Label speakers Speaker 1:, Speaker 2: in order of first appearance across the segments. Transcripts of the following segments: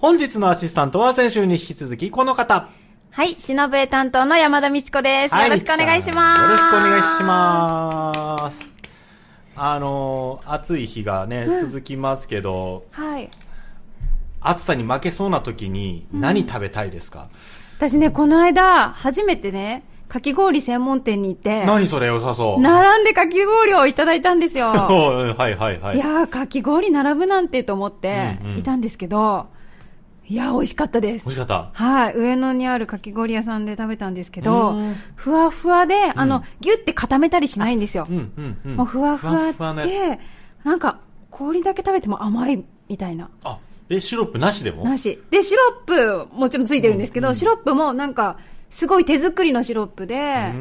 Speaker 1: 本日のアシスタントは先週に引き続きこの方。
Speaker 2: はい、しのぶえ担当の山田美智子です。よろしくお願いします。
Speaker 1: よろしくお願いします。あの、暑い日がね、うん、続きますけど、
Speaker 2: はい。
Speaker 1: 暑さに負けそうな時に何食べたいですか、
Speaker 2: うん、私ね、この間、初めてね、かき氷専門店に行って。
Speaker 1: 何それ良さそう。
Speaker 2: 並んでかき氷をいただいたんですよ。
Speaker 1: はいはいはい。
Speaker 2: いやかき氷並ぶなんてと思っていたんですけど、いや、美味しかったです。
Speaker 1: 美味しかった？
Speaker 2: はい。上野にあるかき氷屋さんで食べたんですけど、ふわふわで、あの、ぎゅって固めたりしないんですよ。うんうんうん、もうふわふわで、なんか、氷だけ食べても甘いみたいな。
Speaker 1: あ、え、シロップなしでも？
Speaker 2: なし。で、シロップ、もちろんついてるんですけど、シロップもなんか、すごい手作りのシロップで、あ、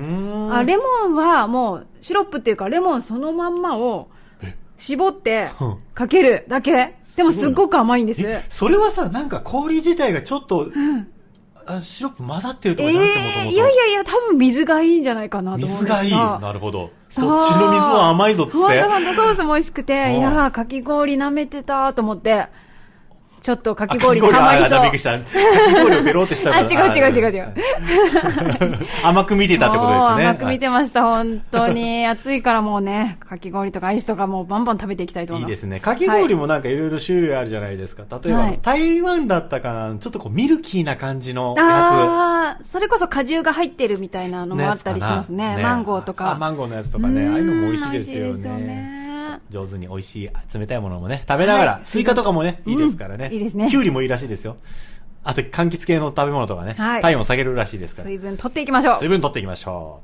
Speaker 2: レモンはもう、シロップっていうか、レモンそのまんまを、絞って、かけるだけ。でもすっごく甘いんです。
Speaker 1: それはさ、なんか氷自体がちょっと、うん、あシロップ混ざってるとかじゃなくてもとも
Speaker 2: と。いやいやいや、多分水がいいんじゃないかなと思
Speaker 1: 水がいい。なるほど。こっちの水は甘いぞっつって。ほん
Speaker 2: とほんとソースも美味しくて、いやかき氷舐めてたと思って。ちょっとかき氷にハマりそう。かき
Speaker 1: 氷をペロってしたら。あ、
Speaker 2: 違う違う違う違う。
Speaker 1: 甘く見てたってことですね。
Speaker 2: 甘く見てました、本当に。暑いからもうね、かき氷とかアイスとかもうバンバン食べていきたいと思います。
Speaker 1: いいですね。かき氷もなんかいろいろ種類あるじゃないですか。例えば、台湾だったかな、ちょっとこうミルキーな感じのやつ。あ
Speaker 2: あ、それこそ果汁が入ってるみたいなのもあったりしますね。マンゴーとか。
Speaker 1: マンゴーのやつとかね、ああいうのも美味しいですよね。上手に美味しい冷たいものもね、食べながら、はい、スイカとかもね、いいですからね。
Speaker 2: いいですね。
Speaker 1: キュウリもいいらしいですよ。あと、柑橘系の食べ物とかね、はい、体温を下げるらしいですから。
Speaker 2: 水分取っていきましょう。
Speaker 1: 水分取っていきましょ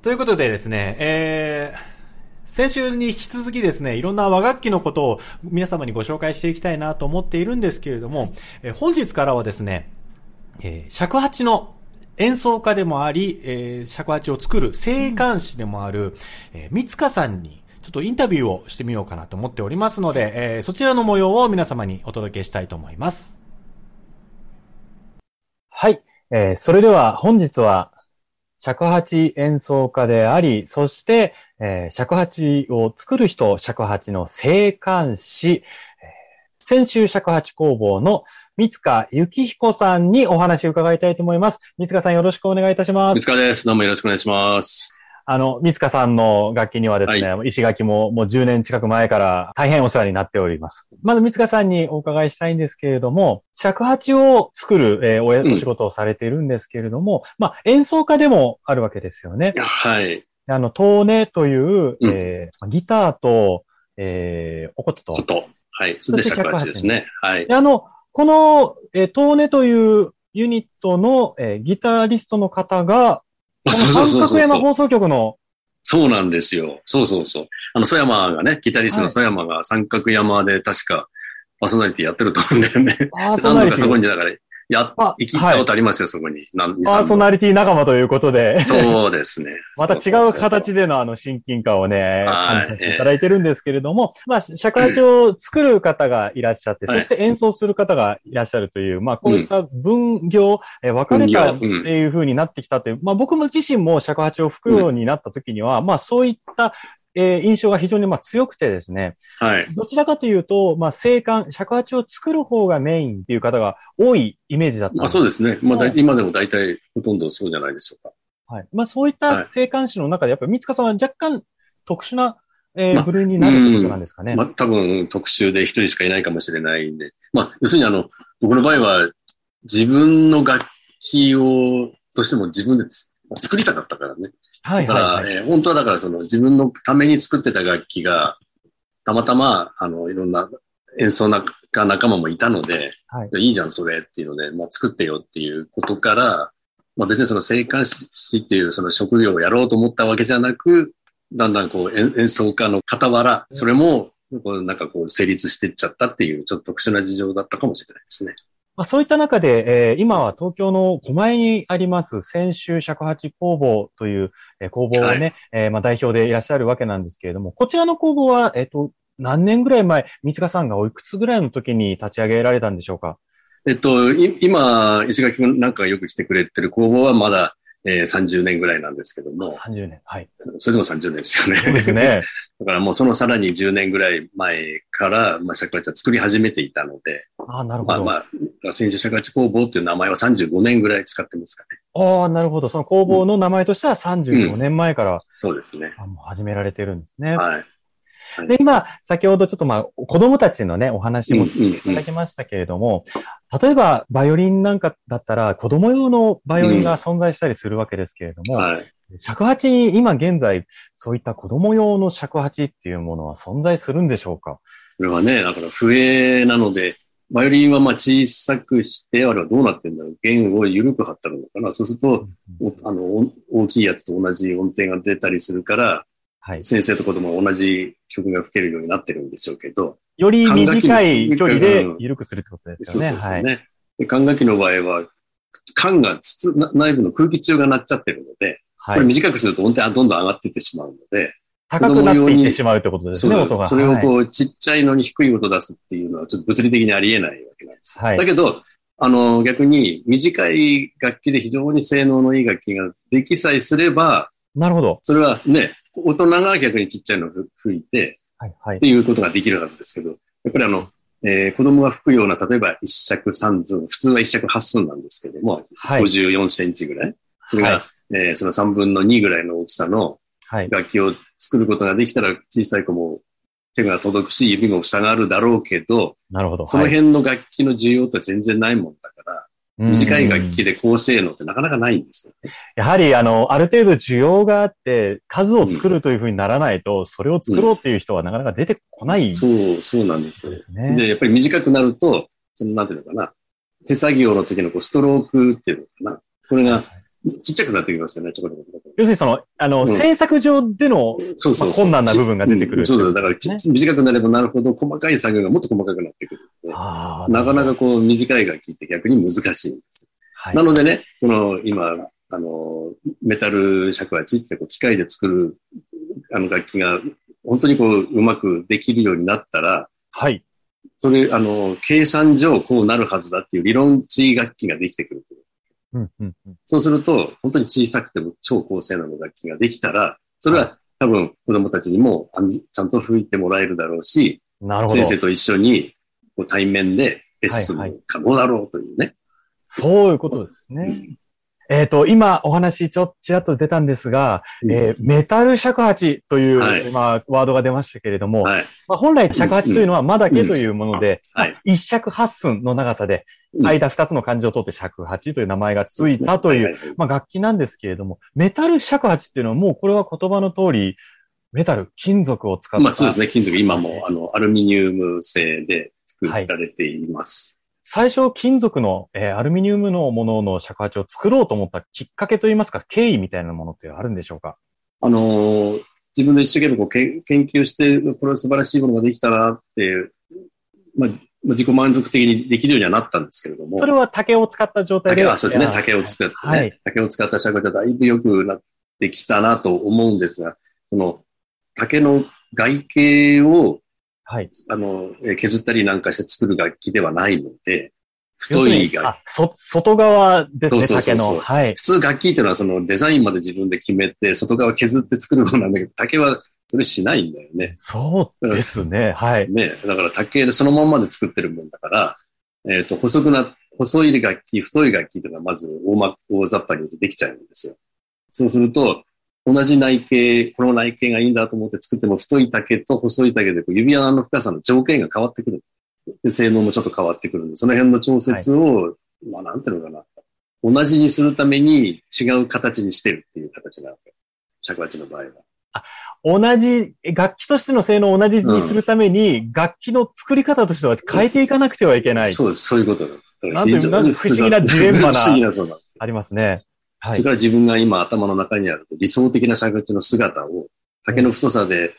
Speaker 1: う。ということでですね、えー、先週に引き続きですね、いろんな和楽器のことを皆様にご紹介していきたいなと思っているんですけれども、えー、本日からはですね、えー、尺八の演奏家でもあり、えー、尺八を作る生管師でもある、えー、三塚さんにちょっとインタビューをしてみようかなと思っておりますので、えー、そちらの模様を皆様にお届けしたいと思います。はい。えー、それでは本日は尺八演奏家であり、そして、えー、尺八を作る人、尺八の生還師、えー、先週尺八工房の三塚幸彦さんにお話を伺いたいと思います。三塚さんよろしくお願いいたします。
Speaker 3: 三塚です。どうもよろしくお願いします。
Speaker 1: あの、三塚さんの楽器にはですね、はい、石垣ももう10年近く前から大変お世話になっております。まず三塚さんにお伺いしたいんですけれども、尺八を作る、えー、おお仕事をされているんですけれども、うん、まあ、演奏家でもあるわけですよね。
Speaker 3: はい。
Speaker 1: あの、トーネという、うん、えー、ギターと、えー、おことと。
Speaker 3: こと。はい。それで尺八ですね。はい。
Speaker 1: あの、この、えー、トーネというユニットの、えー、ギタリストの方が、そうそうそうそう。山放送局の。
Speaker 3: そうなんですよ。そうそうそう。あの、曽山がね、ギタリストの曽山が三角山で確かパーソナリティやってると思うんだよね。ああ、そうなんかそこに、だから、や、行きったことありますよ、そこに。
Speaker 1: パーソナリティ仲間ということで。
Speaker 3: そうですね。
Speaker 1: また違う形でのあの親近感をね、感じさせていただいてるんですけれども、まあ、尺八を作る方がいらっしゃって、そして演奏する方がいらっしゃるという、まあ、こうした分業、え分かれたっていう風になってきたという、まあ、僕も自身も尺八を吹くようになった時には、まあ、そういったえー、印象が非常にまあ強くてですね。
Speaker 3: はい。
Speaker 1: どちらかというと、まあ、生還、尺八を作る方がメインっていう方が多いイメージだった
Speaker 3: まあそうですね。まあ、今でも大体ほとんどそうじゃないでしょうか。
Speaker 1: はい。まあそういった生還師の中で、やっぱり三塚さんは若干特殊な、えー、部類になるってことなんですかね。
Speaker 3: まあ、多分特殊で一人しかいないかもしれないんで。まあ、要するにあの、僕の場合は自分の楽器を、としても自分で作りたかったからね。はい、はい、だから、えー、本当はだからその自分のために作ってた楽器が、たまたま、あの、いろんな演奏な仲間もいたので、はい、いいじゃん、それっていうので、まあ、作ってよっていうことから、まあ、別にその生還師っていうその職業をやろうと思ったわけじゃなく、だんだんこう演奏家の傍ら、それも、なんかこう成立していっちゃったっていう、ちょっと特殊な事情だったかもしれないですね。
Speaker 4: まあ、そういった中で、えー、今は東京の狛江にあります先週尺八工房という、えー、工房をね、はい、えー、まあ、代表でいらっしゃるわけなんですけれども、こちらの工房は、えっ、ー、と、何年ぐらい前、三塚さんがおいくつぐらいの時に立ち上げられたんでしょうか？
Speaker 3: えっと、今、石垣君なんかよく来てくれてる工房はまだ、えー、30年ぐらいなんですけども。
Speaker 4: 30年。はい。
Speaker 3: それでも30年ですよね。
Speaker 4: そうですね。
Speaker 3: だからもうそのさらに10年ぐらい前から、まあ、尺八は作り始めていたので。
Speaker 4: ああ、なるほど。
Speaker 3: まあまあ、先週尺八工房っていう名前は35年ぐらい使ってますかね。
Speaker 4: ああ、なるほど。その工房の名前としては35年前から、うん、
Speaker 3: そうですね。
Speaker 4: あもう始められてるんですね。
Speaker 3: はい。
Speaker 4: で、今、先ほどちょっとまあ、子供たちのね、お話もいただきましたけれども、例えば、バイオリンなんかだったら、子供用のバイオリンが存在したりするわけですけれども、はい、尺八に今現在、そういった子供用の尺八っていうものは存在するんでしょうか？こ
Speaker 3: れはね、だから笛なので、バイオリンはまあ小さくして、あれはどうなってんだろう。弦を緩く張ったのかな。そうすると、うん、あの、大きいやつと同じ音程が出たりするから、はい、先生と子供は同じ曲が吹けるようになってるんでしょうけど。
Speaker 4: より短い距離で緩くするってことですよね。
Speaker 3: そうそうそうね。はい、管楽器の場合は、管が筒、内部の空気中が鳴っちゃってるので、はい、これ短くすると音程はどんどん上がっていってしまうので、
Speaker 4: 高くなっていってしまうってことですね、音が。
Speaker 3: それをこう、ちっちゃいのに低い音出すっていうのは、ちょっと物理的にありえないわけなんです。はい、だけど、あの、逆に短い楽器で非常に性能のいい楽器ができさえすれば、
Speaker 4: なるほど。
Speaker 3: それはね、大人が逆にちっちゃいのを吹いて、はいはい、っていうことができるはずですけど、やっぱりあの、えー、子供が吹くような、例えば一尺三寸、普通は一尺八寸なんですけども、はい、54センチぐらい。それが、はい、えー、その3分の2ぐらいの大きさの楽器を作ることができたら、小さい子も手が届くし、指も塞がるだろうけど、
Speaker 4: なるほど。
Speaker 3: その辺の楽器の需要って全然ないもん短い楽器で高性能ってなかなかないんですよね。
Speaker 4: やはり、あの、ある程度需要があって、数を作るというふうにならないと、うん、それを作ろうっていう人はなかなか出てこない、
Speaker 3: うん、そう、そうなんですよ。ですね。で、やっぱり短くなると、その、なんていうのかな、手作業の時のこうストロークっていうのかな、これがちっちゃくなってきますよね、ちょこちょこ
Speaker 4: 要するにその、あの、うん、制作上での、そうそう困難な部分が出てくる、
Speaker 3: そうそう、だから短くなればなるほど細かい作業がもっと細かくなってくるなかなかこう短い楽器って逆に難しいんです。はい、なのでね、この今、あの、メタル尺八ってこう機械で作るあの楽器が本当にこううまくできるようになったら、
Speaker 4: はい。
Speaker 3: それ、あの、計算上こうなるはずだっていう理論値楽器ができてくる。
Speaker 4: うんうんうん、
Speaker 3: そうすると、本当に小さくても超高性能の楽器ができたら、それは多分子供たちにもちゃんと吹いてもらえるだろうし、先生と一緒にこう対面でレッスンも可能だろうというね。はいはい、
Speaker 4: そういうことですね。うん。えっ、ー、と、今お話ちょっちらっと出たんですが、うん、えー、メタル尺八という、はい、まあ、ワードが出ましたけれども、はい、まあ、本来尺八というのは間だけというもので、うん。うん、まあ、一尺八寸の長さで、間二つの漢字を取って尺八という名前がついたという、まあ、楽器なんですけれども、メタル尺八っていうのはもうこれは言葉の通り、メタル、金属を使った。
Speaker 3: まあそうですね、金属、今もあのアルミニウム製で作られています。はい
Speaker 4: 最初、金属の、えー、アルミニウムのものの尺八を作ろうと思ったきっかけといいますか、経緯みたいなものってあるんでしょうか？
Speaker 3: あのー、自分で一生懸命こう研究して、これは素晴らしいものができたなって、まあ、自己満足的にできるようにはなったんですけれども。
Speaker 4: それは竹を使った状態で
Speaker 3: 竹そうですね。竹を使って、ね、はい、竹を使った尺八はだいぶ良くなってきたなと思うんですが、その竹の外形を
Speaker 4: はい。
Speaker 3: あの、削ったりなんかして作る楽器ではないので、太い楽
Speaker 4: 器。そ、外側ですね、
Speaker 3: そうそうそう
Speaker 4: 竹の。はい。
Speaker 3: 普通楽器っていうのはそのデザインまで自分で決めて、外側削って作るものなんだけど、竹はそれしないんだよね。
Speaker 4: そうですね。はい。
Speaker 3: ね。だから竹でそのままで作ってるもんだから、えっ、ー、と、細くな、細い楽器、太い楽器というのはまず大ま、大雑把にできちゃうんですよ。そうすると、同じ内径、この内径がいいんだと思って作っても、太い竹と細い竹でこう指穴の深さの条件が変わってくる。で、性能もちょっと変わってくるんで、その辺の調節を、はい、まあなんていうのかな。同じにするために違う形にしてるっていう形なわけ。尺八の場合は。
Speaker 4: あ、同じ、楽器としての性能を同じにするために、うん、楽器の作り方としては変えていかなくてはいけない。
Speaker 3: そうです、そういうことなんです。
Speaker 4: なんていう、不思議なジレンマな。ありますね。
Speaker 3: はい、それから自分が今頭の中にある理想的な尺八の姿を竹の太さで、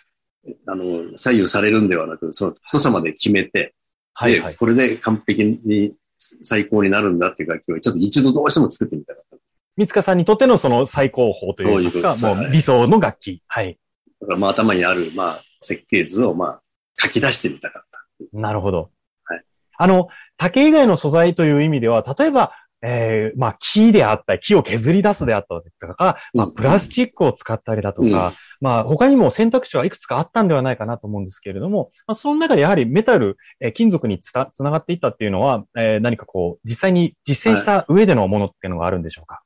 Speaker 3: うん、あの、左右されるんではなく、その太さまで決めて、はい、はい、これで完璧に最高になるんだっていう楽器をちょっと一度どうしても作ってみたかった。
Speaker 1: 三塚さんにとってのその最高峰といいますか、ううもう理想の楽器。はい。
Speaker 3: だからまあ頭にある、まあ設計図をまあ書き出してみたかった。
Speaker 1: なるほど。はい。あの、竹以外の素材という意味では、例えば、えー、まあ、木であったり、木を削り出すであったりとか、まあ、プラスチックを使ったりだとか、うん、まあ、他にも選択肢はいくつかあったんではないかなと思うんですけれども、まあ、その中でやはりメタル、えー、金属につた、つながっていったっていうのは、えー、何かこう、実際に実践した上でのものっていうのがあるんでしょうか、は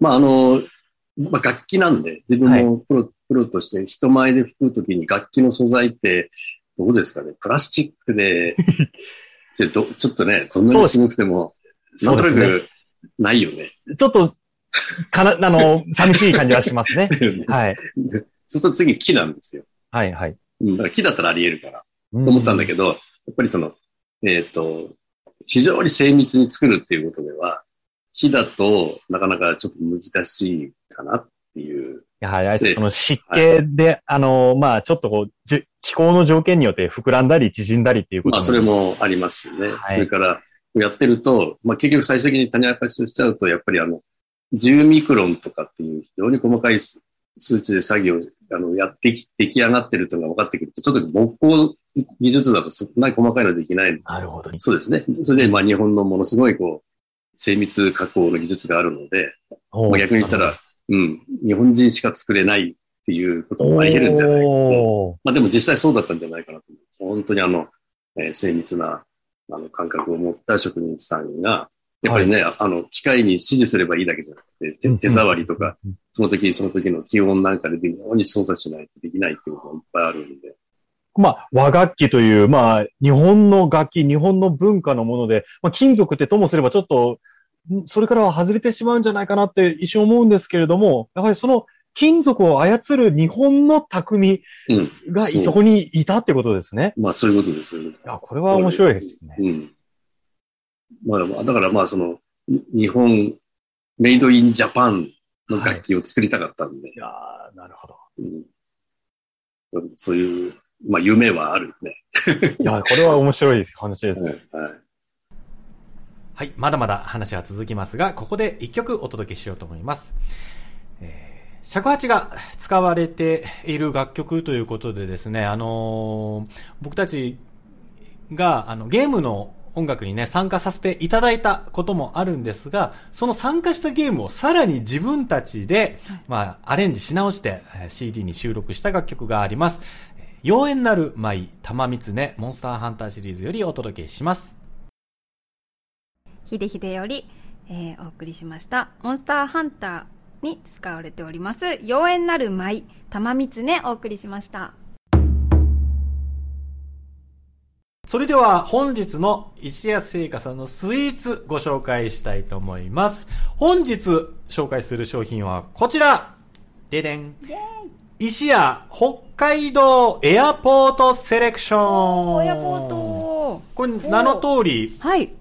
Speaker 1: い、
Speaker 3: まあ、あの、まあ、楽器なんで、自分もプロ、はい、プロとして人前で吹くときに楽器の素材って、どうですかね？プラスチックで、ちょちょっとね、どんなにすごくても、なんとなく、ないよね。
Speaker 1: ちょっと、かな、あの、寂しい感じはしますね。はい。
Speaker 3: そうすると次木なんですよ。
Speaker 1: はいはい。
Speaker 3: うん、だから木だったらあり得るから、と思ったんだけど、やっぱりその、えっ、ー、と、非常に精密に作るっていうことでは、木だとなかなかちょっと難しいかなっていう。
Speaker 1: やはりあれその湿気で、はい、あの、まあちょっとこう、じ気候の条件によって膨らんだり縮んだりっていうこと
Speaker 3: まあそれもありますよね。はい、それから、やってると、まあ、結局最終的に種明かしをしちゃうと、やっぱりあの、10ミクロンとかっていう非常に細かい数値で作業、あの、やってき、出来上がってるっていうのが分かってくると、ちょっと木工技術だとそんなに細かいのできない。
Speaker 1: なるほど。
Speaker 3: そうですね。それで、まあ、日本のものすごい、こう、精密加工の技術があるので、まあ、逆に言ったら、うん、日本人しか作れないっていうこともあり得るんじゃないかと。まあ、でも実際そうだったんじゃないかなと思います。本当にあの、えー、精密なあの感覚を持った職人さんが、やっぱりね、はい、あの、機械に指示すればいいだけじゃなくて、手手触りとか、その時その時の気温なんかで微妙に操作しないとできないっていうことがいっぱいあるんで。
Speaker 1: まあ、和楽器という、まあ、日本の楽器、日本の文化のもので、まあ、金属ってともすればちょっと、それからは外れてしまうんじゃないかなって一瞬思うんですけれども、やはりその金属を操る日本の匠が、そこにいたってことですね。
Speaker 3: まあ、そういうことです。い
Speaker 1: や、これは面白いですね。
Speaker 3: うん。まあ、だからまあ、その、日本、メイドインジャパンの楽器を作りたかったんで。はい、
Speaker 1: いやなるほど、
Speaker 3: うん。そういう、まあ、夢はあるね。
Speaker 1: いや、これは面白い話ですね。
Speaker 3: はい。
Speaker 1: はい、まだまだ話は続きますが、ここで一曲お届けしようと思います。えー尺八が使われている楽曲ということでですね、あのー、僕たちが、あの、ゲームの音楽にね、参加させていただいたこともあるんですが、その参加したゲームをさらに自分たちで、まあ、アレンジし直して CD に収録した楽曲があります。妖艶なる舞、玉ね、モンスターハンターシリーズよりお届けします。
Speaker 2: ひでひでより、えー、お送りしました。モンスターハンターに使われております、妖艶なる舞、玉ねお送りしました。
Speaker 1: それでは本日の石屋製菓さんのスイーツご紹介したいと思います。本日紹介する商品はこちら。ででん。石屋北海道エアポートセレクション。
Speaker 2: エアポート。
Speaker 1: これ名の通り、はい、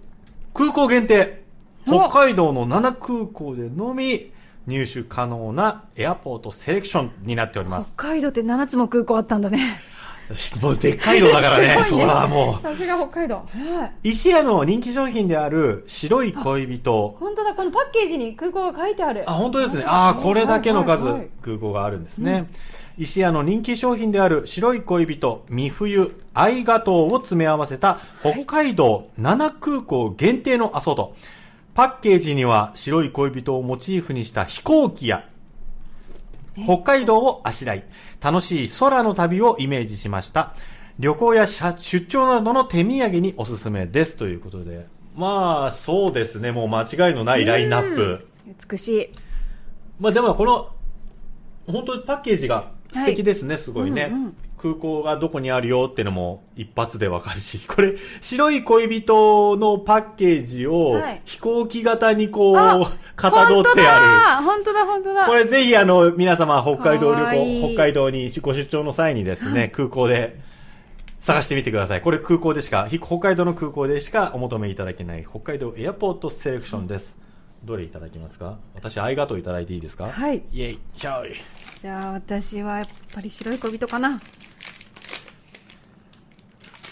Speaker 1: 空港限定。北海道の7空港でのみ入手可能なエアポートセレクションになっております。
Speaker 2: 北海道って7つも空港あったんだね。
Speaker 1: もうでっかいのだからね、ねそらも
Speaker 2: う。さすが北海道。
Speaker 1: 石屋の人気商品である白い恋人。
Speaker 2: 本当だ、このパッケージに空港が書いてある。
Speaker 1: あ、本当ですね。ああ、これだけの数、空港があるんですね。石屋の人気商品である白い恋人、三冬、愛ガトーを詰め合わせた北海道7空港限定のアソート。パッケージには白い恋人をモチーフにした飛行機や、北海道をあしらい、楽しい空の旅をイメージしました。旅行や出張などの手土産におすすめですということで。まあ、そうですね。もう間違いのないラインナップ。
Speaker 2: 美しい。
Speaker 1: まあでもこの、本当にパッケージが素敵ですね、はい、すごいね。うんうん空港がどこにあるよってのも一発でわかるし、これ、白い恋人のパッケージを飛行機型にこう、かたどってあ
Speaker 2: る。本当だ、本当だ。
Speaker 1: これぜひあの、皆様北海道旅行、北海道にご出張の際にですね、空港で探してみてください。これ空港でしか、北海道の空港でしかお求めいただけない北海道エアポートセレクションです。どれいただきますか？私、あいがとういただいていいですか？
Speaker 2: はい。
Speaker 1: イェイ、チャ
Speaker 2: イ。じゃあ私はやっぱり白い恋人かな。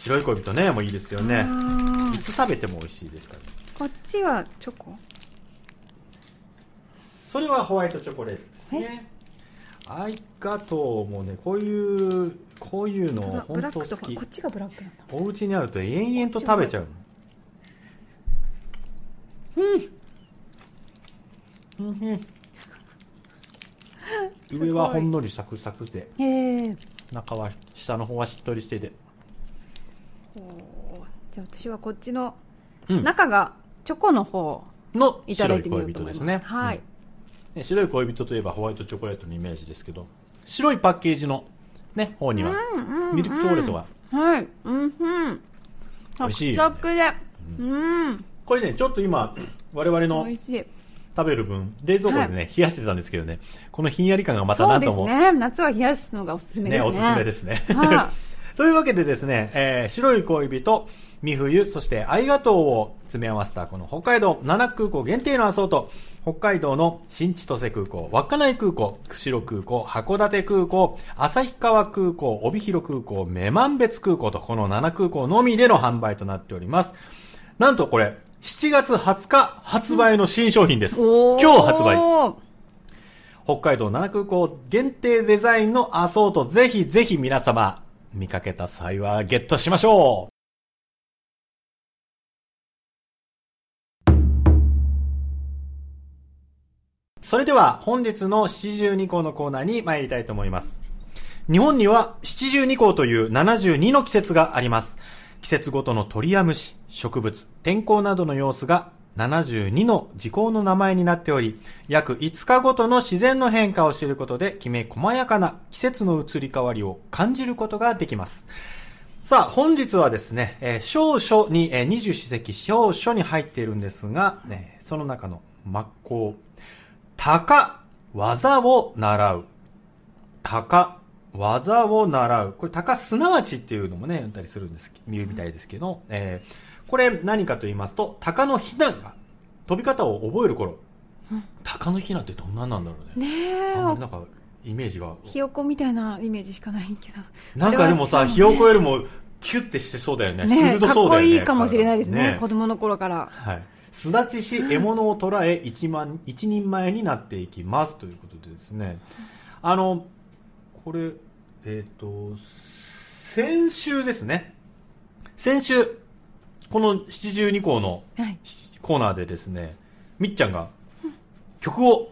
Speaker 1: 白い恋人ねもういいですよね。いつ食べても美味しいですから、ね、
Speaker 2: こっちはチョコ？
Speaker 1: それはホワイトチョコレートですね。アイガトーもねこういうこういうの本当好き。
Speaker 2: こっちがブラックなんだ。
Speaker 1: お家にあると延々と食べちゃううん。うん。上はほんのりサクサクで。中は下の方はしっとりしてて
Speaker 2: じゃあ私はこっちの中がチョコの方
Speaker 1: のいただいてみようと思います、ね、
Speaker 2: はい、
Speaker 1: うん、白い恋人といえばホワイトチョコレートのイメージですけど白いパッケージのね方にはミルクチョコレートが、
Speaker 2: はい。うんうん。美味しい、ね、サクサクで。うん。
Speaker 1: これねちょっと今我々の美味しい。食べる分、冷蔵庫でね、はい、冷やしてたんですけどね、このひんやり感がまた。
Speaker 2: そうですね。夏は冷やすのがおすすめですね。
Speaker 1: ね、おすすめですね。はというわけでですね、えー、白い恋人、三冬、そしてありがとうを詰め合わせたこの北海道七空港限定のアソート、北海道の新千歳空港、稚内空港、釧路空港、函館空港、旭川空港、帯広空港、女満別空港とこの7空港のみでの販売となっております。なんとこれ、7月20日発売の新商品です。今日発売。北海道七空港限定デザインのアソート、ぜひぜひ皆様、見かけた際はゲットしましょうそれでは本日の七十二項のコーナーに参りたいと思います。日本には七十二項という72の季節があります。季節ごとの鳥や虫、植物、天候などの様子が72の時効の名前になっており、約5日ごとの自然の変化を知ることで、きめ細やかな季節の移り変わりを感じることができます。さあ、本日はですね、えー、少書に、えー、二十四節気少書に入っているんですが、ね、その中の真っ向、鷹、技を習う。鷹、技を習う。これ、鷹すなわちっていうのもね、言ったりするんです、見るみたいですけど、えー、これ何かと言いますと、鷹のひなが飛び方を覚える頃。鷹のひなってどんなんなんだろうね。
Speaker 2: ねえ。
Speaker 1: なんか、イメージが。
Speaker 2: ひよこみたいなイメージしかないけど。
Speaker 1: なんかでもさ、ひよこよりも、キュッてしてそうだよね。ね鋭そうだよね。
Speaker 2: かっこいいかもしれないですね。ね子供の頃から。
Speaker 1: はい。すだちし獲物を捕らえ一万一人前になっていきますということでですねあのこれえっ、ー、と先週ですね先週この七十二項のコーナーでですね、はい、みっちゃんが曲を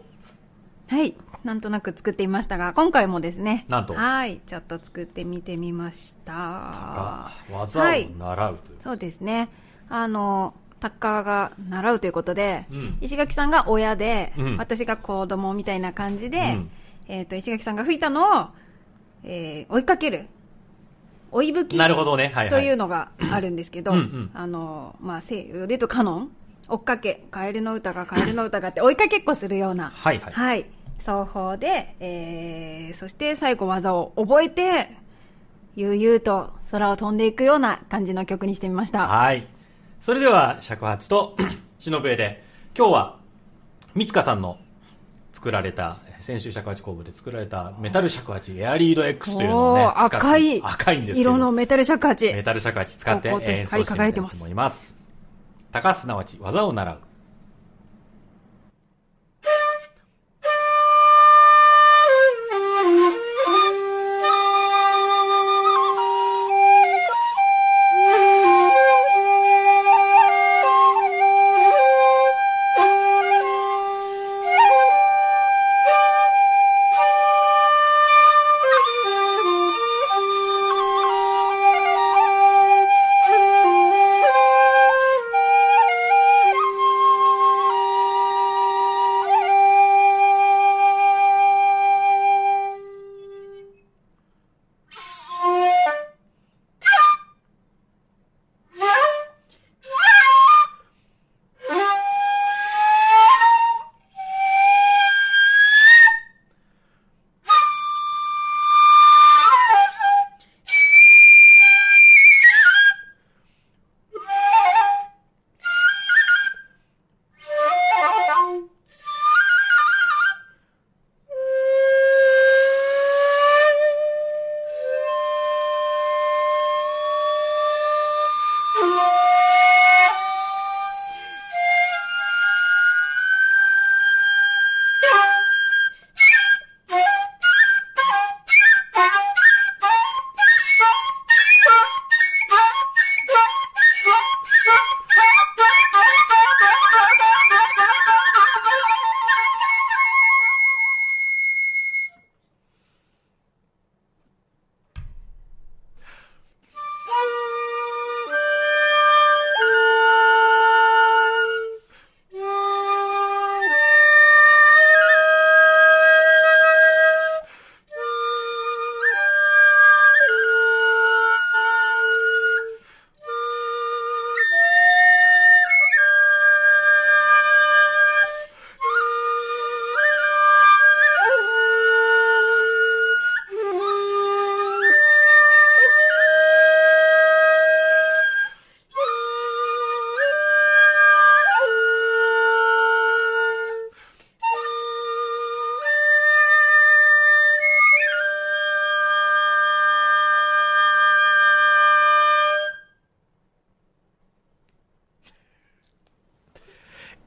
Speaker 2: はい。なんとなく作っていましたが今回もですね。
Speaker 1: なんと。
Speaker 2: はい。ちょっと作ってみてみました。
Speaker 1: 技を習うという、はい、
Speaker 2: そうですね。あのタッカーが習うということで、うん、石垣さんが親で、うん、私が子供みたいな感じで、うん、えっ、ー、と、石垣さんが吹いたのを、えー、追いかける。追い吹き。
Speaker 1: なるほどね。はい、はい、
Speaker 2: というのがあるんですけど、うんうん、あの、まあ、西洋でとカノン追っかけ、カエルの歌がカエルの歌がって追いかけっこするような。
Speaker 1: はいはい。
Speaker 2: はい。双方で、えー、そして最後技を覚えて、悠々と空を飛んでいくような感じの曲にしてみました。
Speaker 1: はい。それでは、尺八と 忍笛で、今日は、三塚さんの作られた、先週尺八工房で作られたメタル尺八エアリード X というのをね、
Speaker 2: 赤い、
Speaker 1: 赤いんです
Speaker 2: 色のメタル尺八。
Speaker 1: メタル尺八使って演奏してみたいと思います。高すなわち技を習う。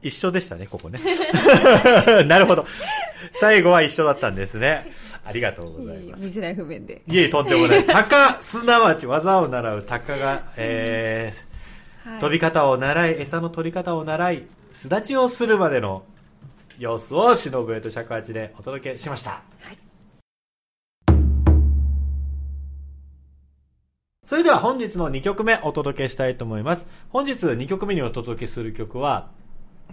Speaker 1: 一緒でしたね、ここね。なるほど。最後は一緒だったんですね。ありがとうございます。
Speaker 2: 見づらい不便で。
Speaker 1: いえ、とんでもない。鷹、すなわち技を習う鷹が、えー、はい、飛び方を習い、餌の取り方を習い、巣立ちをするまでの様子を忍笛と尺八でお届けしました。はいそれでは本日の2曲目お届けしたいと思います。本日2曲目にお届けする曲は、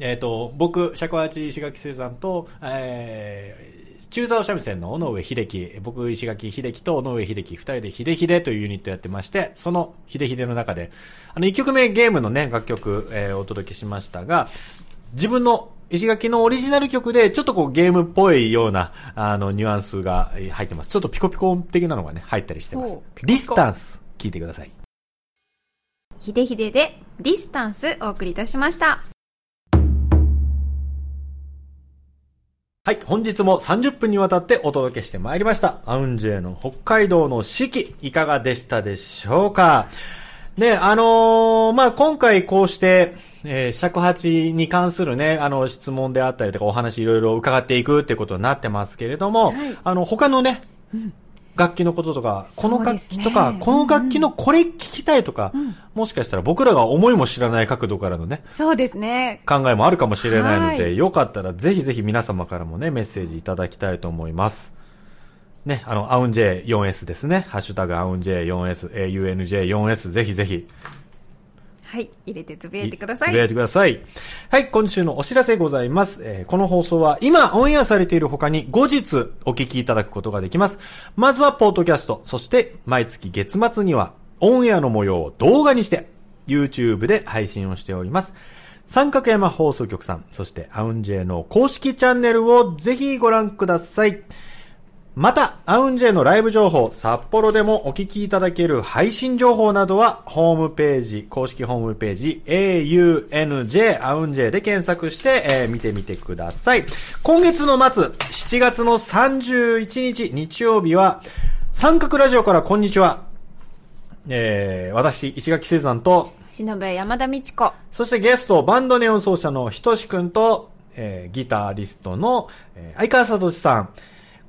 Speaker 1: えっ、ー、と、僕、尺八石垣生さんと、えー、中沢三味線の尾上秀樹、僕石垣秀樹と尾上秀樹、二人で秀秀というユニットやってまして、その秀秀の中で、あの、1曲目ゲームのね、楽曲、えー、お届けしましたが、自分の石垣のオリジナル曲で、ちょっとこうゲームっぽいような、あの、ニュアンスが入ってます。ちょっとピコピコ的なのがね、入ったりしてます。ディスタンス。聞いてください。
Speaker 2: ひでひででディスタンスお送りいたしました。
Speaker 1: はい、本日も30分にわたってお届けしてまいりました。アウンジェの北海道の四季、いかがでしたでしょうか？ね、あのー、まあ、今回こうして、えー、尺八に関するね、あの、質問であったりとかお話いろいろ伺っていくっていうことになってますけれども、はい、あの、他のね、うん楽器のこととか、この楽器とか、ね、この楽器のこれ聞きたいとか、うん、もしかしたら僕らが思いも知らない角度からのね、
Speaker 2: そうですね。
Speaker 1: 考えもあるかもしれないので、よかったらぜひぜひ皆様からもね、メッセージいただきたいと思います。ね、あの、アウンジェ 4S ですね。ハッシュタグアウンジェ 4S、AUNJ4S、ぜひぜひ
Speaker 2: はい。入れてつぶやいてください。つ
Speaker 1: ぶやいてください。はい。今週のお知らせございます。えー、この放送は今オンエアされている他に後日お聞きいただくことができます。まずはポートキャスト、そして毎月月末にはオンエアの模様を動画にして YouTube で配信をしております。三角山放送局さん、そしてアウンジェの公式チャンネルをぜひご覧ください。また、アウンジェのライブ情報、札幌でもお聞きいただける配信情報などは、ホームページ、公式ホームページ、aunj、アウンジェで検索して、えー、見てみてください。今月の末、7月の31日、日曜日は、三角ラジオからこんにちは。えー、私、石垣聖山と、
Speaker 2: 忍部山田美智子。
Speaker 1: そしてゲスト、バンドネオン奏者のひとしくんと、えー、ギタリストの、えー、相川聡さん。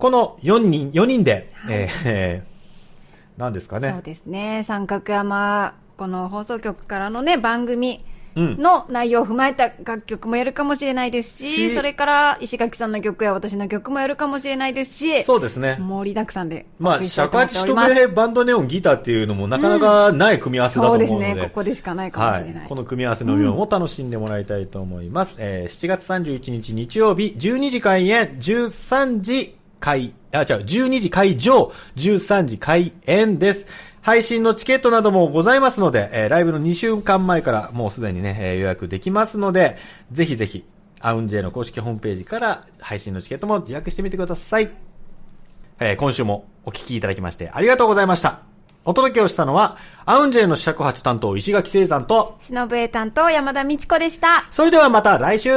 Speaker 1: この4人、4人で、はい、えー、何ですかね。
Speaker 2: そうですね。三角山、この放送局からのね、番組の内容を踏まえた楽曲もやるかもしれないですし、うん、それから石垣さんの曲や私の曲もやるかもしれないですし、
Speaker 1: そうですね。
Speaker 2: 盛りだくさんで
Speaker 1: まあ、尺八とでバンドネオンギターっていうのもなかなかない組み合わせだと思うので、うん、そうですね。
Speaker 2: ここでしかないかもしれない。はい、
Speaker 1: この組み合わせのようも楽しんでもらいたいと思います。うん、えー、7月31日日曜日、12時開演、13時開、あ、違う、12時開場、13時開演です。配信のチケットなどもございますので、えー、ライブの2週間前からもうすでにね、えー、予約できますので、ぜひぜひ、アウンジェの公式ホームページから配信のチケットも予約してみてください。えー、今週もお聞きいただきましてありがとうございました。お届けをしたのは、アウンジェの試着八担当石垣聖山と、
Speaker 2: 忍笛担当山田美智子でした。
Speaker 1: それではまた来週